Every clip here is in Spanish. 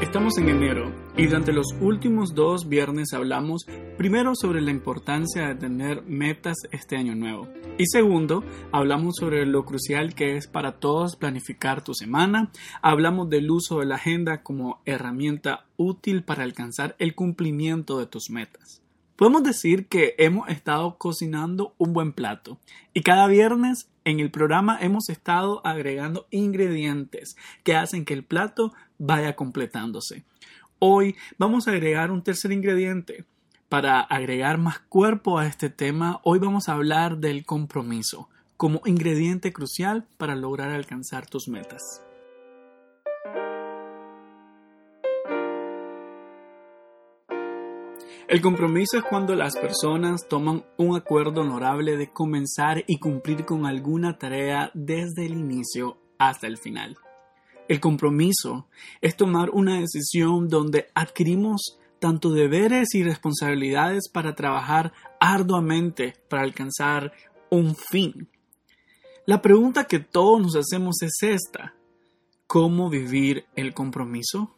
Estamos en enero y durante los últimos dos viernes hablamos primero sobre la importancia de tener metas este año nuevo y segundo hablamos sobre lo crucial que es para todos planificar tu semana, hablamos del uso de la agenda como herramienta útil para alcanzar el cumplimiento de tus metas. Podemos decir que hemos estado cocinando un buen plato y cada viernes en el programa hemos estado agregando ingredientes que hacen que el plato vaya completándose. Hoy vamos a agregar un tercer ingrediente. Para agregar más cuerpo a este tema, hoy vamos a hablar del compromiso como ingrediente crucial para lograr alcanzar tus metas. El compromiso es cuando las personas toman un acuerdo honorable de comenzar y cumplir con alguna tarea desde el inicio hasta el final. El compromiso es tomar una decisión donde adquirimos tanto deberes y responsabilidades para trabajar arduamente para alcanzar un fin. La pregunta que todos nos hacemos es esta. ¿Cómo vivir el compromiso?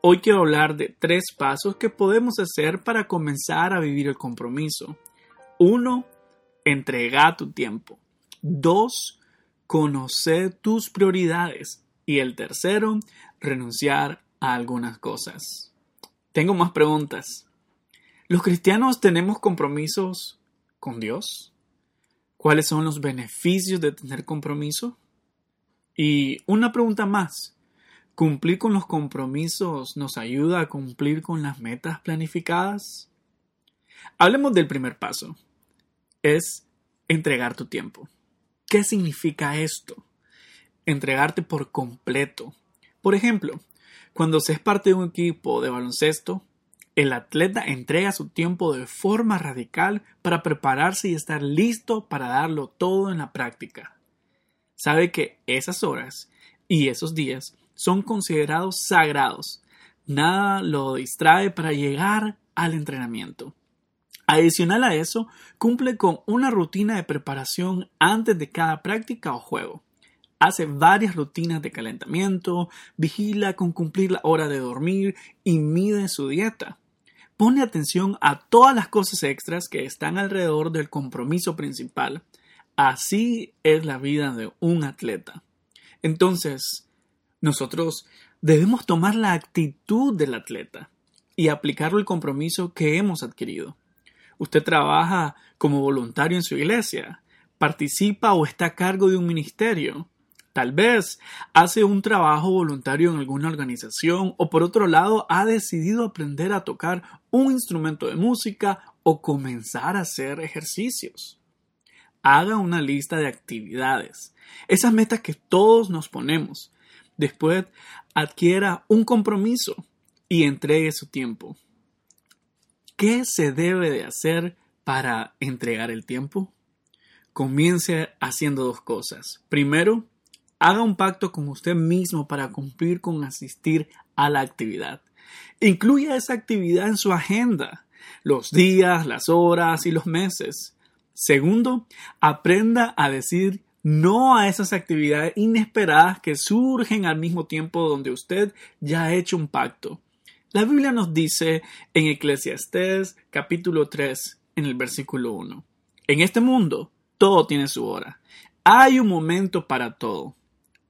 Hoy quiero hablar de tres pasos que podemos hacer para comenzar a vivir el compromiso. Uno, entrega tu tiempo. Dos, conocer tus prioridades. Y el tercero, renunciar a algunas cosas. Tengo más preguntas. ¿Los cristianos tenemos compromisos con Dios? ¿Cuáles son los beneficios de tener compromiso? Y una pregunta más. ¿Cumplir con los compromisos nos ayuda a cumplir con las metas planificadas? Hablemos del primer paso. Es entregar tu tiempo. ¿Qué significa esto? Entregarte por completo. Por ejemplo, cuando se es parte de un equipo de baloncesto, el atleta entrega su tiempo de forma radical para prepararse y estar listo para darlo todo en la práctica. Sabe que esas horas y esos días son considerados sagrados. Nada lo distrae para llegar al entrenamiento. Adicional a eso, cumple con una rutina de preparación antes de cada práctica o juego. Hace varias rutinas de calentamiento, vigila con cumplir la hora de dormir y mide su dieta. Pone atención a todas las cosas extras que están alrededor del compromiso principal. Así es la vida de un atleta. Entonces, nosotros debemos tomar la actitud del atleta y aplicarlo el compromiso que hemos adquirido. Usted trabaja como voluntario en su iglesia, participa o está a cargo de un ministerio. Tal vez hace un trabajo voluntario en alguna organización o por otro lado ha decidido aprender a tocar un instrumento de música o comenzar a hacer ejercicios. Haga una lista de actividades, esas metas que todos nos ponemos Después adquiera un compromiso y entregue su tiempo. ¿Qué se debe de hacer para entregar el tiempo? Comience haciendo dos cosas. Primero, haga un pacto con usted mismo para cumplir con asistir a la actividad. Incluya esa actividad en su agenda, los días, las horas y los meses. Segundo, aprenda a decir no a esas actividades inesperadas que surgen al mismo tiempo donde usted ya ha hecho un pacto. La Biblia nos dice en Eclesiastés capítulo 3 en el versículo 1. En este mundo todo tiene su hora. Hay un momento para todo.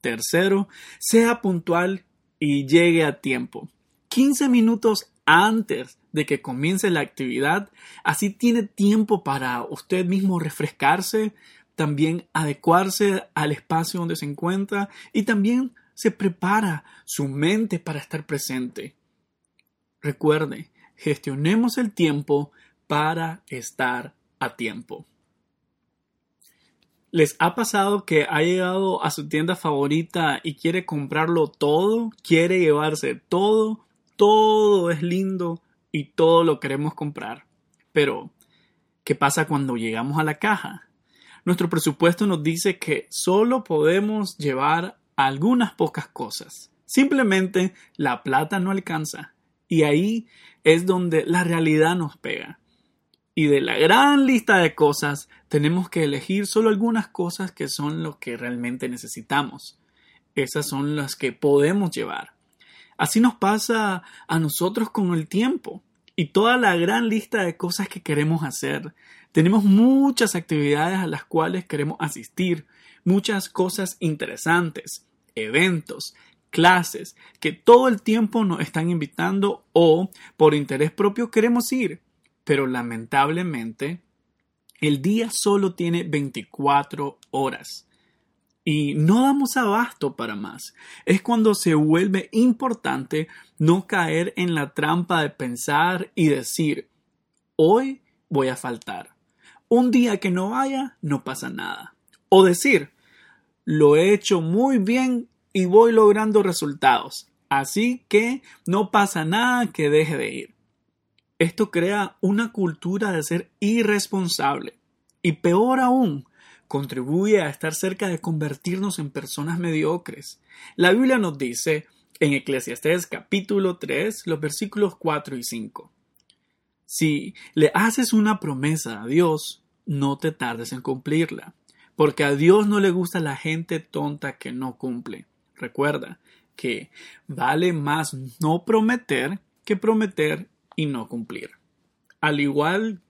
Tercero, sea puntual y llegue a tiempo. 15 minutos antes de que comience la actividad, así tiene tiempo para usted mismo refrescarse, también adecuarse al espacio donde se encuentra y también se prepara su mente para estar presente. Recuerde, gestionemos el tiempo para estar a tiempo. ¿Les ha pasado que ha llegado a su tienda favorita y quiere comprarlo todo? Quiere llevarse todo, todo es lindo y todo lo queremos comprar. Pero, ¿qué pasa cuando llegamos a la caja? nuestro presupuesto nos dice que solo podemos llevar algunas pocas cosas. Simplemente la plata no alcanza. Y ahí es donde la realidad nos pega. Y de la gran lista de cosas, tenemos que elegir solo algunas cosas que son lo que realmente necesitamos. Esas son las que podemos llevar. Así nos pasa a nosotros con el tiempo y toda la gran lista de cosas que queremos hacer. Tenemos muchas actividades a las cuales queremos asistir, muchas cosas interesantes, eventos, clases que todo el tiempo nos están invitando o por interés propio queremos ir. Pero lamentablemente el día solo tiene 24 horas y no damos abasto para más. Es cuando se vuelve importante no caer en la trampa de pensar y decir, hoy voy a faltar. Un día que no vaya, no pasa nada. O decir, lo he hecho muy bien y voy logrando resultados. Así que no pasa nada que deje de ir. Esto crea una cultura de ser irresponsable y peor aún, contribuye a estar cerca de convertirnos en personas mediocres. La Biblia nos dice en Eclesiastés capítulo 3, los versículos 4 y 5. Si le haces una promesa a Dios, no te tardes en cumplirla, porque a Dios no le gusta la gente tonta que no cumple. Recuerda que vale más no prometer que prometer y no cumplir. Al igual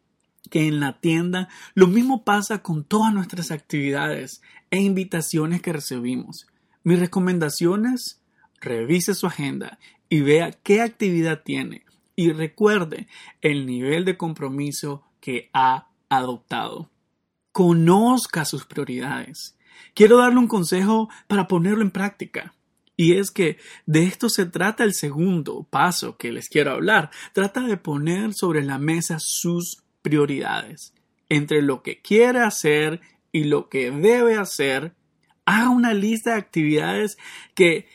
que en la tienda, lo mismo pasa con todas nuestras actividades e invitaciones que recibimos. Mis recomendaciones, revise su agenda y vea qué actividad tiene y recuerde el nivel de compromiso que ha adoptado. Conozca sus prioridades quiero darle un consejo para ponerlo en práctica. Y es que de esto se trata el segundo paso que les quiero hablar. Trata de poner sobre la mesa sus prioridades. Entre lo que quiere hacer y lo que debe hacer, haga una lista de actividades que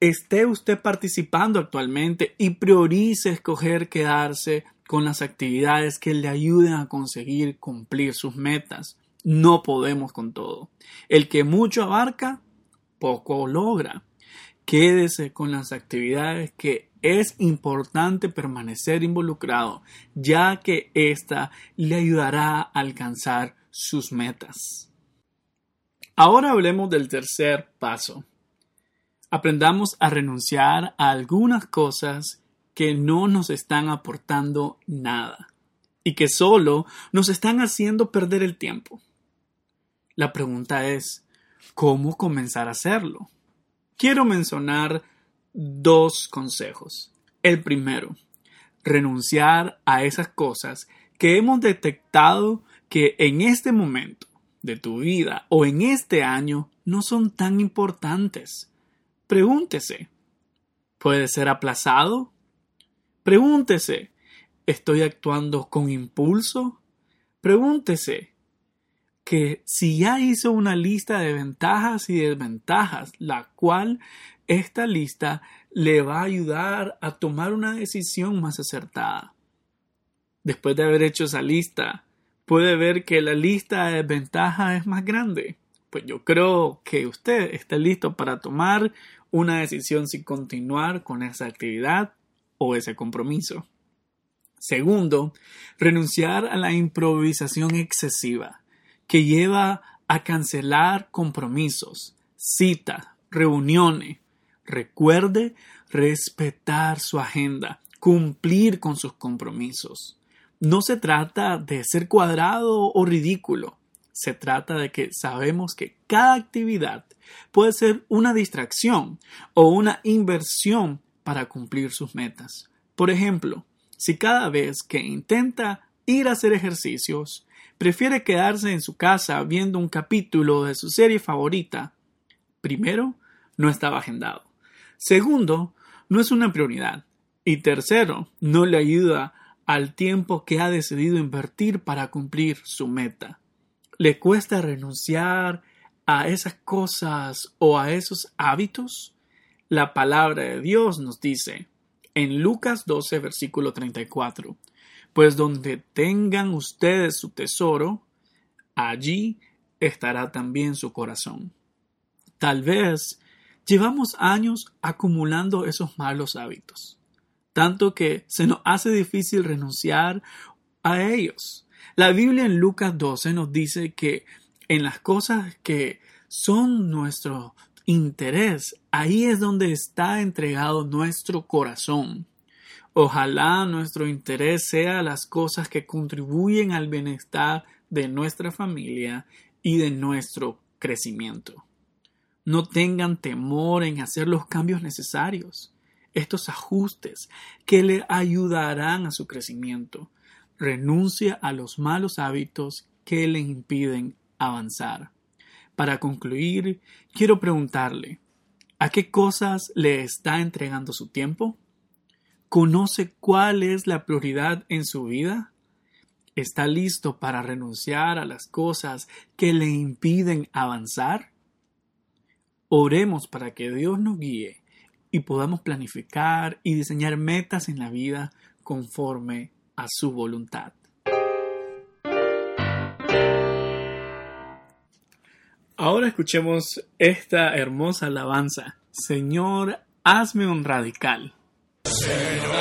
esté usted participando actualmente y priorice escoger quedarse con las actividades que le ayuden a conseguir cumplir sus metas. No podemos con todo. El que mucho abarca, poco logra. Quédese con las actividades que es importante permanecer involucrado, ya que ésta le ayudará a alcanzar sus metas. Ahora hablemos del tercer paso. Aprendamos a renunciar a algunas cosas que no nos están aportando nada y que solo nos están haciendo perder el tiempo. La pregunta es, ¿cómo comenzar a hacerlo? Quiero mencionar dos consejos. El primero, renunciar a esas cosas que hemos detectado que en este momento de tu vida o en este año no son tan importantes. Pregúntese, ¿puede ser aplazado? Pregúntese, ¿estoy actuando con impulso? Pregúntese, que si ya hizo una lista de ventajas y desventajas, la cual esta lista le va a ayudar a tomar una decisión más acertada. Después de haber hecho esa lista, puede ver que la lista de ventajas es más grande. Pues yo creo que usted está listo para tomar una decisión si continuar con esa actividad o ese compromiso. Segundo, renunciar a la improvisación excesiva que lleva a cancelar compromisos, citas, reuniones. Recuerde respetar su agenda, cumplir con sus compromisos. No se trata de ser cuadrado o ridículo. Se trata de que sabemos que cada actividad puede ser una distracción o una inversión para cumplir sus metas. Por ejemplo, si cada vez que intenta ir a hacer ejercicios, prefiere quedarse en su casa viendo un capítulo de su serie favorita, primero, no estaba agendado. Segundo, no es una prioridad. Y tercero, no le ayuda al tiempo que ha decidido invertir para cumplir su meta. ¿Le cuesta renunciar a esas cosas o a esos hábitos? La palabra de Dios nos dice en Lucas 12, versículo 34, pues donde tengan ustedes su tesoro, allí estará también su corazón. Tal vez llevamos años acumulando esos malos hábitos, tanto que se nos hace difícil renunciar a ellos. La Biblia en Lucas 12 nos dice que en las cosas que son nuestro interés, ahí es donde está entregado nuestro corazón. Ojalá nuestro interés sea las cosas que contribuyen al bienestar de nuestra familia y de nuestro crecimiento. No tengan temor en hacer los cambios necesarios, estos ajustes que le ayudarán a su crecimiento. Renuncia a los malos hábitos que le impiden avanzar. Para concluir, quiero preguntarle, ¿a qué cosas le está entregando su tiempo? ¿Conoce cuál es la prioridad en su vida? ¿Está listo para renunciar a las cosas que le impiden avanzar? Oremos para que Dios nos guíe y podamos planificar y diseñar metas en la vida conforme a su voluntad. Ahora escuchemos esta hermosa alabanza. Señor, hazme un radical. Señor,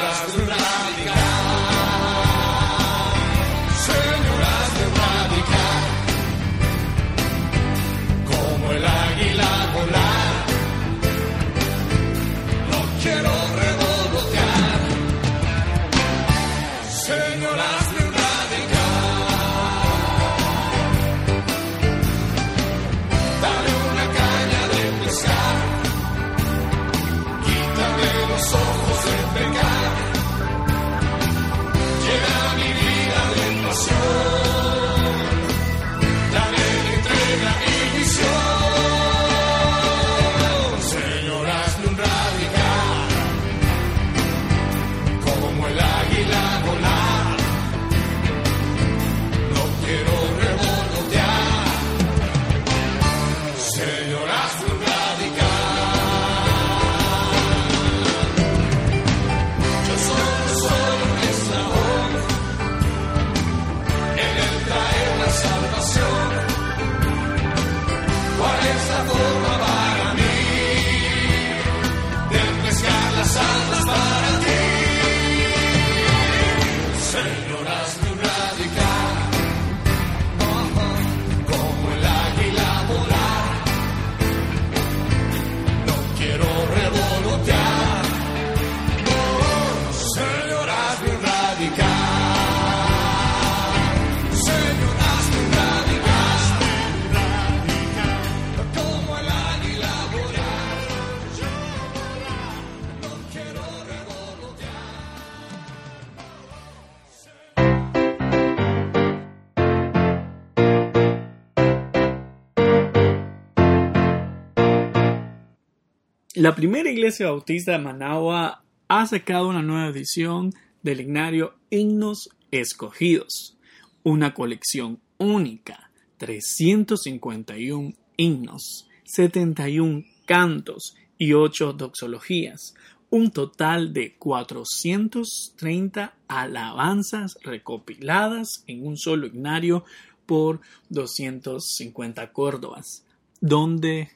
La primera iglesia bautista de Managua ha sacado una nueva edición del ignario Himnos Escogidos, una colección única, 351 himnos, 71 cantos y 8 doxologías, un total de 430 alabanzas recopiladas en un solo ignario por 250 córdobas. ¿Dónde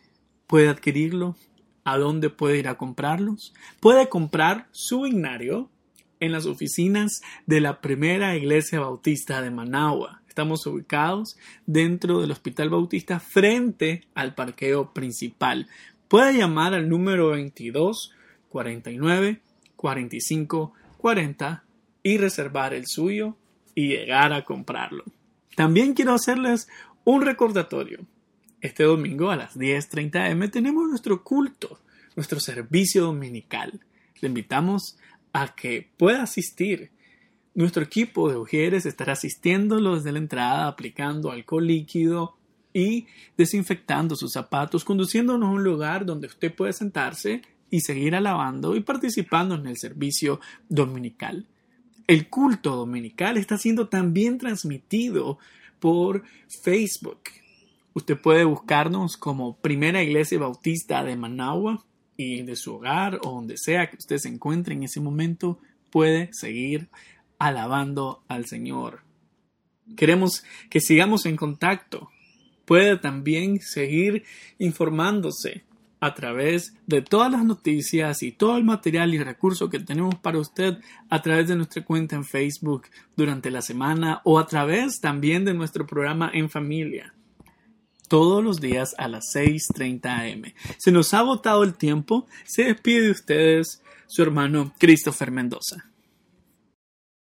puede adquirirlo? ¿A dónde puede ir a comprarlos? Puede comprar su ignario en las oficinas de la primera iglesia bautista de Managua. Estamos ubicados dentro del Hospital Bautista frente al parqueo principal. Puede llamar al número 22 49 45 40 y reservar el suyo y llegar a comprarlo. También quiero hacerles un recordatorio. Este domingo a las 10.30 am tenemos nuestro culto, nuestro servicio dominical. Le invitamos a que pueda asistir. Nuestro equipo de Ujieres estará asistiéndolo desde la entrada, aplicando alcohol líquido y desinfectando sus zapatos, conduciéndonos a un lugar donde usted puede sentarse y seguir alabando y participando en el servicio dominical. El culto dominical está siendo también transmitido por Facebook. Usted puede buscarnos como Primera Iglesia Bautista de Managua y de su hogar o donde sea que usted se encuentre en ese momento puede seguir alabando al Señor. Queremos que sigamos en contacto. Puede también seguir informándose a través de todas las noticias y todo el material y recurso que tenemos para usted a través de nuestra cuenta en Facebook durante la semana o a través también de nuestro programa en familia. Todos los días a las 6.30 am. Se nos ha agotado el tiempo. Se despide de ustedes su hermano Christopher Mendoza.